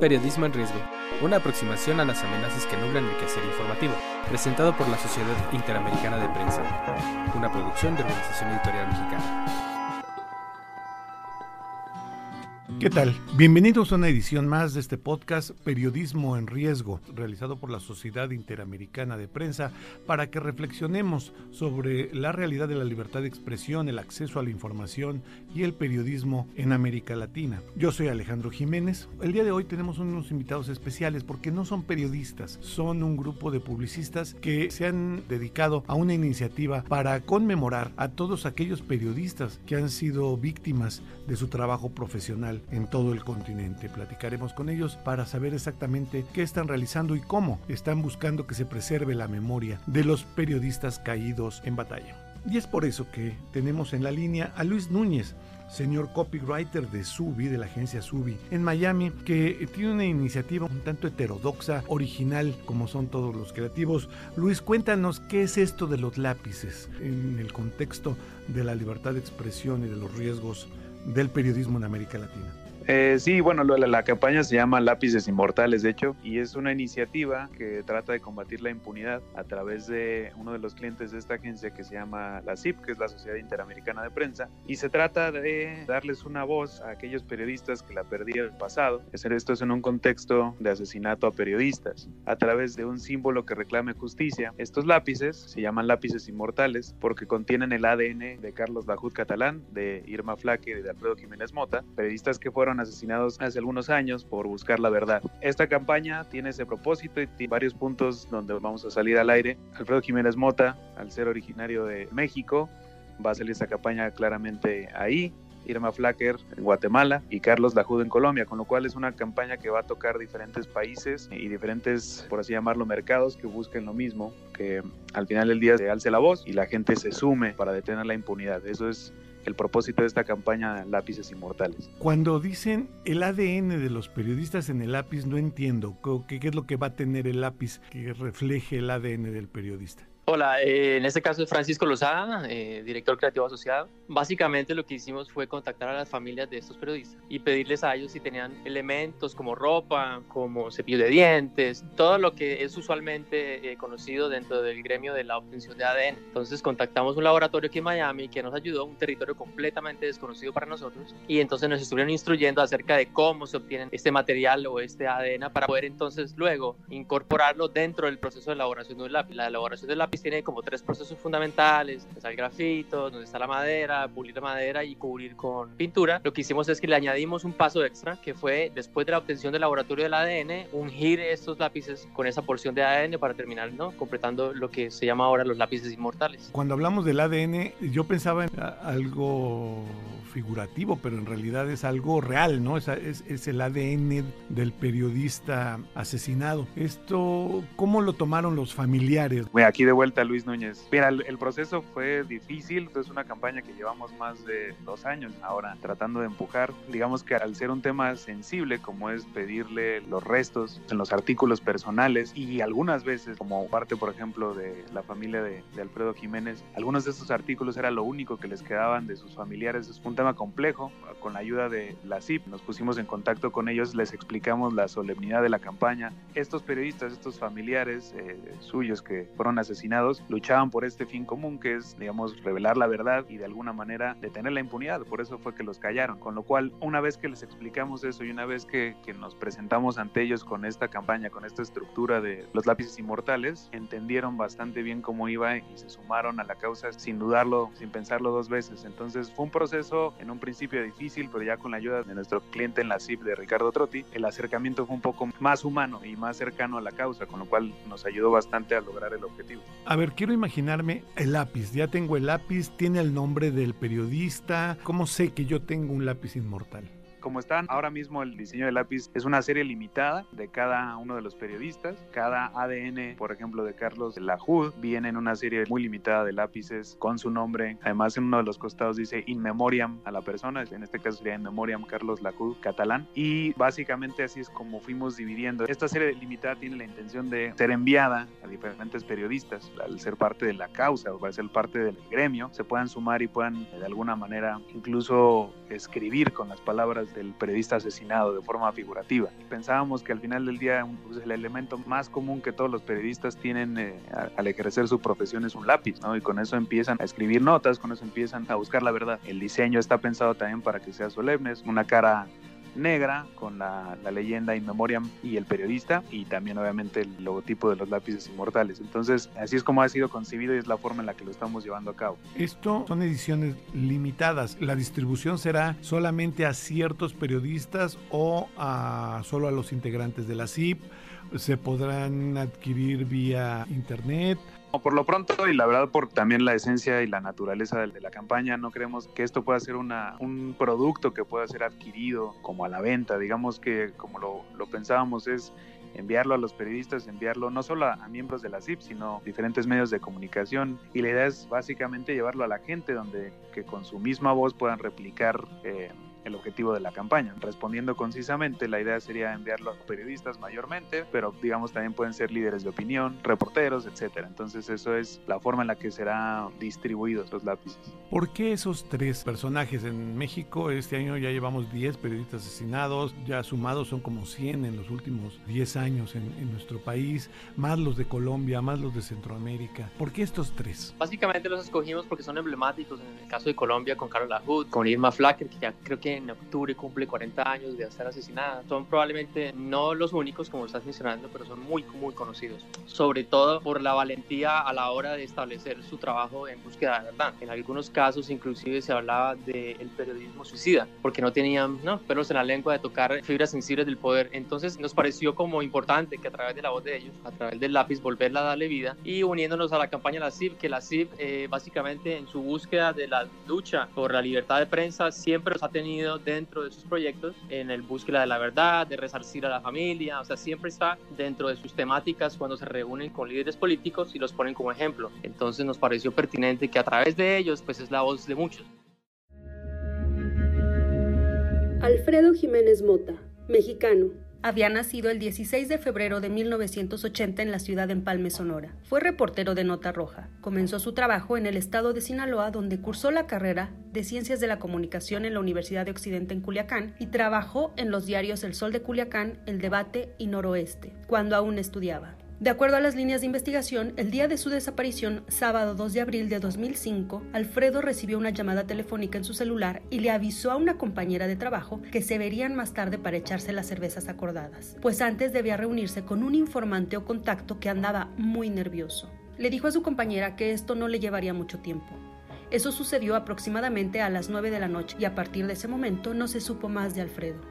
Periodismo en riesgo. Una aproximación a las amenazas que nublan el quehacer informativo. Presentado por la Sociedad Interamericana de Prensa. Una producción de Organización Editorial Mexicana. ¿Qué tal? Bienvenidos a una edición más de este podcast Periodismo en Riesgo, realizado por la Sociedad Interamericana de Prensa, para que reflexionemos sobre la realidad de la libertad de expresión, el acceso a la información y el periodismo en América Latina. Yo soy Alejandro Jiménez. El día de hoy tenemos unos invitados especiales porque no son periodistas, son un grupo de publicistas que se han dedicado a una iniciativa para conmemorar a todos aquellos periodistas que han sido víctimas de su trabajo profesional en todo el continente. Platicaremos con ellos para saber exactamente qué están realizando y cómo están buscando que se preserve la memoria de los periodistas caídos en batalla. Y es por eso que tenemos en la línea a Luis Núñez, señor copywriter de Subi, de la agencia Subi, en Miami, que tiene una iniciativa un tanto heterodoxa, original, como son todos los creativos. Luis, cuéntanos qué es esto de los lápices en el contexto de la libertad de expresión y de los riesgos del periodismo en América Latina. Eh, sí, bueno, la, campaña se llama Lápices Inmortales, de hecho, y es una iniciativa que trata de combatir la impunidad a través de uno de los clientes de esta agencia que se llama la CIP, que es la Sociedad Interamericana de Prensa, y se trata de darles una voz a aquellos periodistas que la perdieron el pasado. Hacer esto es en un contexto de asesinato a periodistas, a través de un símbolo que reclame justicia. Estos lápices se llaman lápices inmortales porque contienen el ADN de Carlos Bajut Catalán, de Irma Flaque y de Alfredo Jiménez Mota, periodistas que fueron asesinados hace algunos años por buscar la verdad. Esta campaña tiene ese propósito y tiene varios puntos donde vamos a salir al aire. Alfredo Jiménez Mota, al ser originario de México, va a salir esta campaña claramente ahí. Irma Flacker en Guatemala y Carlos Lajudo en Colombia, con lo cual es una campaña que va a tocar diferentes países y diferentes, por así llamarlo, mercados que busquen lo mismo, que al final del día se alce la voz y la gente se sume para detener la impunidad. Eso es el propósito de esta campaña Lápices Inmortales. Cuando dicen el ADN de los periodistas en el lápiz, no entiendo qué, qué es lo que va a tener el lápiz que refleje el ADN del periodista. Hola, eh, en este caso es Francisco Lozada, eh, director creativo asociado. Básicamente lo que hicimos fue contactar a las familias de estos periodistas y pedirles a ellos si tenían elementos como ropa, como cepillo de dientes, todo lo que es usualmente eh, conocido dentro del gremio de la obtención de ADN. Entonces contactamos un laboratorio aquí en Miami que nos ayudó, un territorio completamente desconocido para nosotros, y entonces nos estuvieron instruyendo acerca de cómo se obtiene este material o este ADN para poder entonces luego incorporarlo dentro del proceso de elaboración de un lápiz. La elaboración del lápiz tiene como tres procesos fundamentales, está el grafito, donde está la madera, pulir la madera y cubrir con pintura. Lo que hicimos es que le añadimos un paso extra, que fue después de la obtención del laboratorio del ADN, ungir estos lápices con esa porción de ADN para terminar, ¿no? Completando lo que se llama ahora los lápices inmortales. Cuando hablamos del ADN, yo pensaba en algo figurativo, pero en realidad es algo real, ¿no? Es, el ADN del periodista asesinado. ¿Esto cómo lo tomaron los familiares? Aquí de vuelta Luis Núñez. Mira, el, proceso fue difícil, es una campaña que llevamos más de dos años ahora tratando de empujar. Digamos que al ser un tema sensible como es pedirle los restos en los artículos personales y algunas veces como parte, por ejemplo, de la familia de, Alfredo Jiménez, algunos de estos artículos era lo único que les quedaban de sus familiares. Es un tema complejo. Con la ayuda de la CIP nos pusimos en contacto con ellos, les explicamos la solemnidad de la campaña. Estos periodistas, estos familiares eh, suyos que fueron asesinados, luchaban por este fin común que es, digamos, revelar la verdad y de alguna manera detener la impunidad. Por eso fue que los callaron. Con lo cual, una vez que les explicamos eso y una vez que, que nos presentamos ante ellos con esta campaña, con esta estructura de los lápices inmortales, entendieron bastante bien cómo iba y se sumaron a la causa sin dudarlo, sin pensarlo dos veces. Entonces fue un proceso en un principio difícil, pero ya con la ayuda de nuestro cliente en la CIP de Ricardo Trotti, el acercamiento fue un poco más humano y más cercano a la causa, con lo cual nos ayudó bastante a lograr el objetivo. A ver, quiero imaginarme el lápiz. Ya tengo el lápiz, tiene el nombre del periodista. ¿Cómo sé que yo tengo un lápiz inmortal? Como están ahora mismo el diseño de lápiz es una serie limitada de cada uno de los periodistas. Cada ADN, por ejemplo, de Carlos Lajud, viene en una serie muy limitada de lápices con su nombre. Además, en uno de los costados dice In Memoriam a la persona, en este caso sería In Memoriam Carlos Lajud catalán. Y básicamente así es como fuimos dividiendo. Esta serie limitada tiene la intención de ser enviada a diferentes periodistas al ser parte de la causa o al ser parte del gremio, se puedan sumar y puedan de alguna manera incluso escribir con las palabras del periodista asesinado de forma figurativa. Pensábamos que al final del día pues, el elemento más común que todos los periodistas tienen eh, al ejercer su profesión es un lápiz, ¿no? Y con eso empiezan a escribir notas, con eso empiezan a buscar la verdad. El diseño está pensado también para que sea solemne, es una cara negra con la, leyenda In Memoriam y el periodista y también obviamente el logotipo de los lápices inmortales. Entonces así es como ha sido concebido y es la forma en la que lo estamos llevando a cabo. Esto son ediciones limitadas. ¿La distribución será solamente a ciertos periodistas o a solo a los integrantes de la CIP? ¿Se podrán adquirir vía internet? Por lo pronto, y la verdad por también la esencia y la naturaleza de la campaña, no creemos que esto pueda ser una, un producto que pueda ser adquirido como a la venta. Digamos que como lo, lo pensábamos es enviarlo a los periodistas, enviarlo no solo a, miembros de la CIP, sino diferentes medios de comunicación. Y la idea es básicamente llevarlo a la gente donde que con su misma voz puedan replicar eh, el objetivo de la campaña. Respondiendo concisamente, la idea sería enviarlo a periodistas mayormente, pero digamos también pueden ser líderes de opinión, reporteros, etcétera. Entonces eso es la forma en la que serán distribuidos los lápices. ¿Por qué esos tres personajes en México? Este año ya llevamos 10 periodistas asesinados, ya sumados son como 100 en los últimos 10 años en, en nuestro país, más los de Colombia, más los de Centroamérica. ¿Por qué estos tres? Básicamente los escogimos porque son emblemáticos. En el caso de Colombia con Carol Hood, con Irma Flacker, que ya creo que en octubre cumple 40 años de estar asesinada. Son probablemente no los únicos, como estás mencionando, pero son muy, muy conocidos. Sobre todo por la valentía a la hora de establecer su trabajo en búsqueda de verdad. En algunos casos inclusive se hablaba del periodismo suicida, porque no tenían ¿no? pelos en la lengua de tocar fibras sensibles del poder. Entonces nos pareció como importante que a través de la voz de ellos, a través del lápiz, volverla a darle vida y uniéndonos a la campaña de la CIP, que la CIP eh, básicamente en su búsqueda de la lucha por la libertad de prensa siempre los ha dentro de sus proyectos en el búsqueda de la verdad, de resarcir a la familia, o sea, siempre está dentro de sus temáticas cuando se reúnen con líderes políticos y los ponen como ejemplo. Entonces nos pareció pertinente que a través de ellos, pues es la voz de muchos. Alfredo Jiménez Mota, mexicano, había nacido el 16 de febrero de 1980 en la ciudad de Empalme, Sonora. Fue reportero de Nota Roja. Comenzó su trabajo en el estado de Sinaloa, donde cursó la carrera de Ciencias de la Comunicación en la Universidad de Occidente en Culiacán y trabajó en los diarios El Sol de Culiacán, El Debate y Noroeste, cuando aún estudiaba. De acuerdo a las líneas de investigación, el día de su desaparición, sábado 2 de abril de 2005, Alfredo recibió una llamada telefónica en su celular y le avisó a una compañera de trabajo que se verían más tarde para echarse las cervezas acordadas, pues antes debía reunirse con un informante o contacto que andaba muy nervioso. Le dijo a su compañera que esto no le llevaría mucho tiempo. Eso sucedió aproximadamente a las 9 de la noche y a partir de ese momento no se supo más de Alfredo.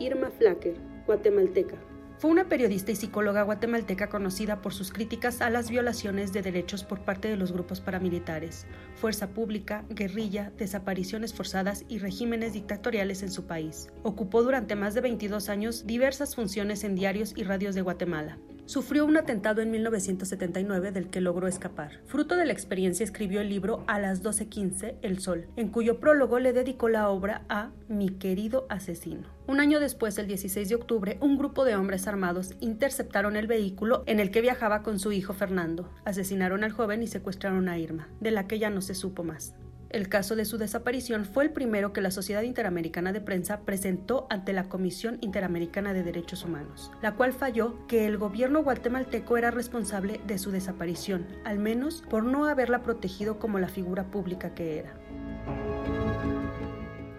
Irma Flacker, guatemalteca. Fue una periodista y psicóloga guatemalteca conocida por sus críticas a las violaciones de derechos por parte de los grupos paramilitares, fuerza pública, guerrilla, desapariciones forzadas y regímenes dictatoriales en su país. Ocupó durante más de 22 años diversas funciones en diarios y radios de Guatemala. Sufrió un atentado en 1979 del que logró escapar. Fruto de la experiencia escribió el libro A las 12.15, El Sol, en cuyo prólogo le dedicó la obra a Mi querido asesino. Un año después, el 16 de octubre, un grupo de hombres armados interceptaron el vehículo en el que viajaba con su hijo Fernando. Asesinaron al joven y secuestraron a Irma, de la que ya no se supo más. El caso de su desaparición fue el primero que la Sociedad Interamericana de Prensa presentó ante la Comisión Interamericana de Derechos Humanos, la cual falló que el gobierno guatemalteco era responsable de su desaparición, al menos por no haberla protegido como la figura pública que era.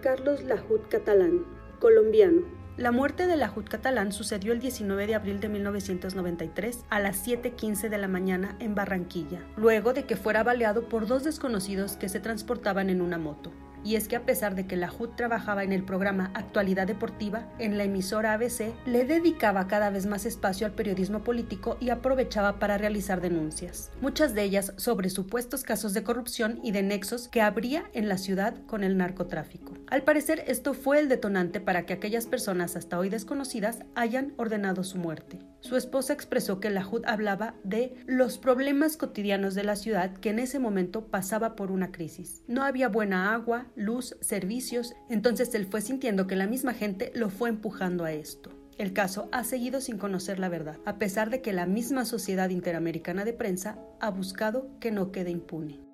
Carlos Lajut Catalán, colombiano, La muerte de la catalán sucedió el 19 de abril de 1993 a las 7.15 de la mañana en Barranquilla, luego de que fuera baleado por dos desconocidos que se transportaban en una moto y es que a pesar de que la HUD trabajaba en el programa Actualidad Deportiva, en la emisora ABC, le dedicaba cada vez más espacio al periodismo político y aprovechaba para realizar denuncias, muchas de ellas sobre supuestos casos de corrupción y de nexos que habría en la ciudad con el narcotráfico. Al parecer, esto fue el detonante para que aquellas personas hasta hoy desconocidas hayan ordenado su muerte. Su esposa expresó que la HUD hablaba de los problemas cotidianos de la ciudad que en ese momento pasaba por una crisis. No había buena agua, luz, servicios, entonces él fue sintiendo que la misma gente lo fue empujando a esto. El caso ha seguido sin conocer la verdad, a pesar de que la misma Sociedad Interamericana de Prensa ha buscado que no quede impune.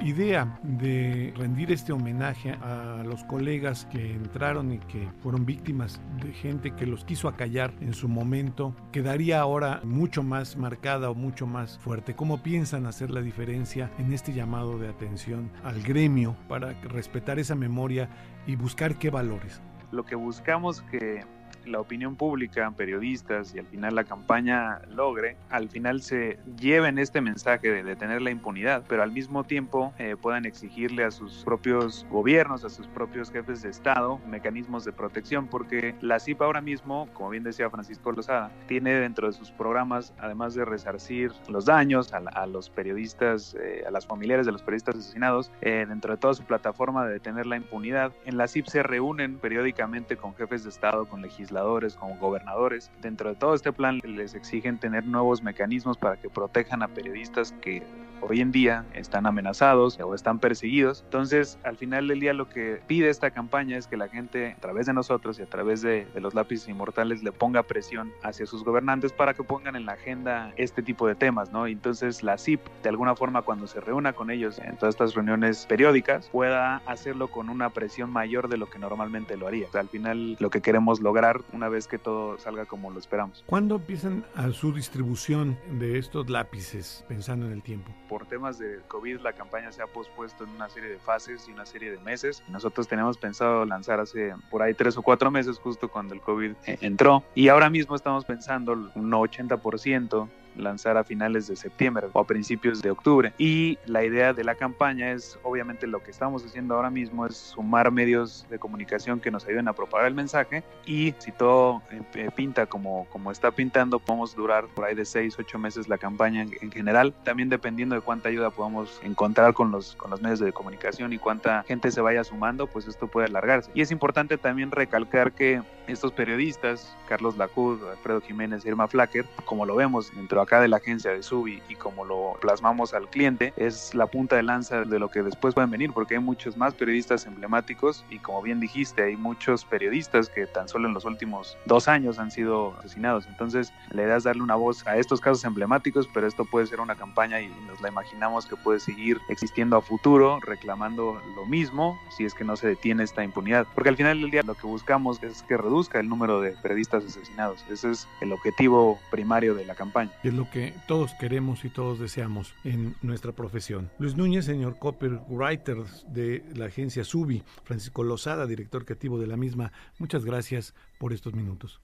Idea de rendir este homenaje a los colegas que entraron y que fueron víctimas de gente que los quiso acallar en su momento quedaría ahora mucho más marcada o mucho más fuerte. ¿Cómo piensan hacer la diferencia en este llamado de atención al gremio para respetar esa memoria y buscar qué valores? Lo que buscamos que la opinión pública, periodistas y al final la campaña logre, al final se lleven este mensaje de detener la impunidad, pero al mismo tiempo eh, puedan exigirle a sus propios gobiernos, a sus propios jefes de Estado, mecanismos de protección, porque la CIP ahora mismo, como bien decía Francisco Lozada, tiene dentro de sus programas, además de resarcir los daños a, los periodistas, eh, a las familiares de los periodistas asesinados, eh, dentro de toda su plataforma de detener la impunidad, en la CIP se reúnen periódicamente con jefes de Estado, con legisladores, como gobernadores. Dentro de todo este plan les exigen tener nuevos mecanismos para que protejan a periodistas que hoy en día están amenazados o están perseguidos. Entonces, al final del día lo que pide esta campaña es que la gente, a través de nosotros y a través de, los lápices inmortales, le ponga presión hacia sus gobernantes para que pongan en la agenda este tipo de temas, ¿no? Entonces, la CIP, de alguna forma, cuando se reúna con ellos en todas estas reuniones periódicas, pueda hacerlo con una presión mayor de lo que normalmente lo haría. al final, lo que queremos lograr una vez que todo salga como lo esperamos. ¿Cuándo empiezan a su distribución de estos lápices, pensando en el tiempo? Por temas de COVID, la campaña se ha pospuesto en una serie de fases y una serie de meses. Nosotros teníamos pensado lanzar hace por ahí tres o cuatro meses, justo cuando el COVID eh, entró. Y ahora mismo estamos pensando un 80% lanzar a finales de septiembre o a principios de octubre. Y la idea de la campaña es, obviamente lo que estamos haciendo ahora mismo es sumar medios de comunicación que nos ayuden a propagar el mensaje y si todo eh, pinta como, como está pintando, podemos durar por ahí de 6, 8 meses la campaña en, general, también dependiendo de cuánta ayuda podamos encontrar con los, con los medios de comunicación y cuánta gente se vaya sumando, pues esto puede alargarse. Y es importante también recalcar que estos periodistas, Carlos Lacud, Alfredo Jiménez Irma Flacker, como lo vemos dentro acá de la agencia de Subi y como lo plasmamos al cliente, es la punta de lanza de lo que después pueden venir, porque hay muchos más periodistas emblemáticos y como bien dijiste, hay muchos periodistas que tan solo en los últimos dos años han sido asesinados. Entonces, la idea es darle una voz a estos casos emblemáticos, pero esto puede ser una campaña y nos la imaginamos que puede seguir existiendo a futuro, reclamando lo mismo si es que no se detiene esta impunidad. Porque al final del día lo que buscamos es que reduzca el número de periodistas asesinados. Ese es el objetivo primario de la campaña lo que todos queremos y todos deseamos en nuestra profesión. Luis Núñez, señor copywriter de la agencia Subi, Francisco Lozada, director creativo de la misma, muchas gracias por estos minutos.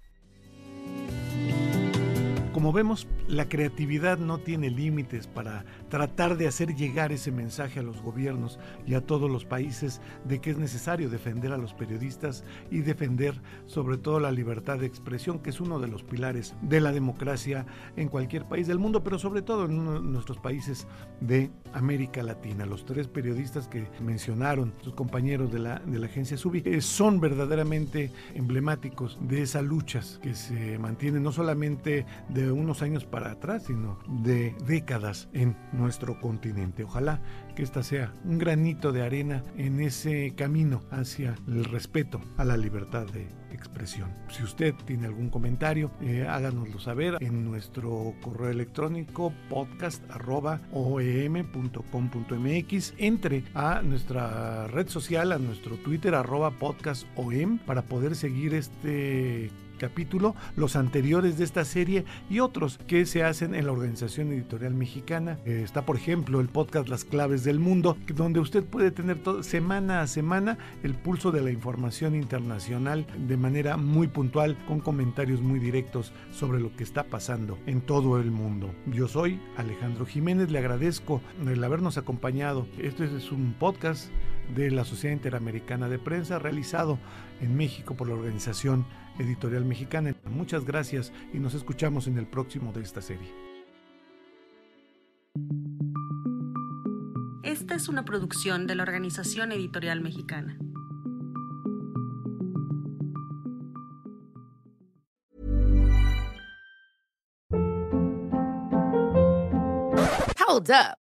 Como vemos, la creatividad no tiene límites para tratar de hacer llegar ese mensaje a los gobiernos y a todos los países de que es necesario defender a los periodistas y defender sobre todo la libertad de expresión, que es uno de los pilares de la democracia en cualquier país del mundo, pero sobre todo en nuestros países de América Latina. Los tres periodistas que mencionaron, sus compañeros de la, de la agencia Subi, eh, son verdaderamente emblemáticos de esas luchas que se mantienen no solamente de unos años para atrás, sino de décadas en nuestro continente. Ojalá que esta sea un granito de arena en ese camino hacia el respeto a la libertad de expresión. Si usted tiene algún comentario, eh, háganoslo saber en nuestro correo electrónico podcast.oem.com.mx. Entre a nuestra red social, a nuestro Twitter, arroba podcastom, para poder seguir este capítulo, los anteriores de esta serie y otros que se hacen en la Organización Editorial Mexicana. Eh, está, por ejemplo, el podcast Las Claves del Mundo, donde usted puede tener semana a semana el pulso de la información internacional de manera muy puntual, con comentarios muy directos sobre lo que está pasando en todo el mundo. Yo soy Alejandro Jiménez, le agradezco el habernos acompañado. Este es un podcast de la Sociedad Interamericana de Prensa realizado en México por la Organización Editorial Mexicana. Muchas gracias y nos escuchamos en el próximo de esta serie. Esta es una producción de la Organización Editorial Mexicana. Hold up.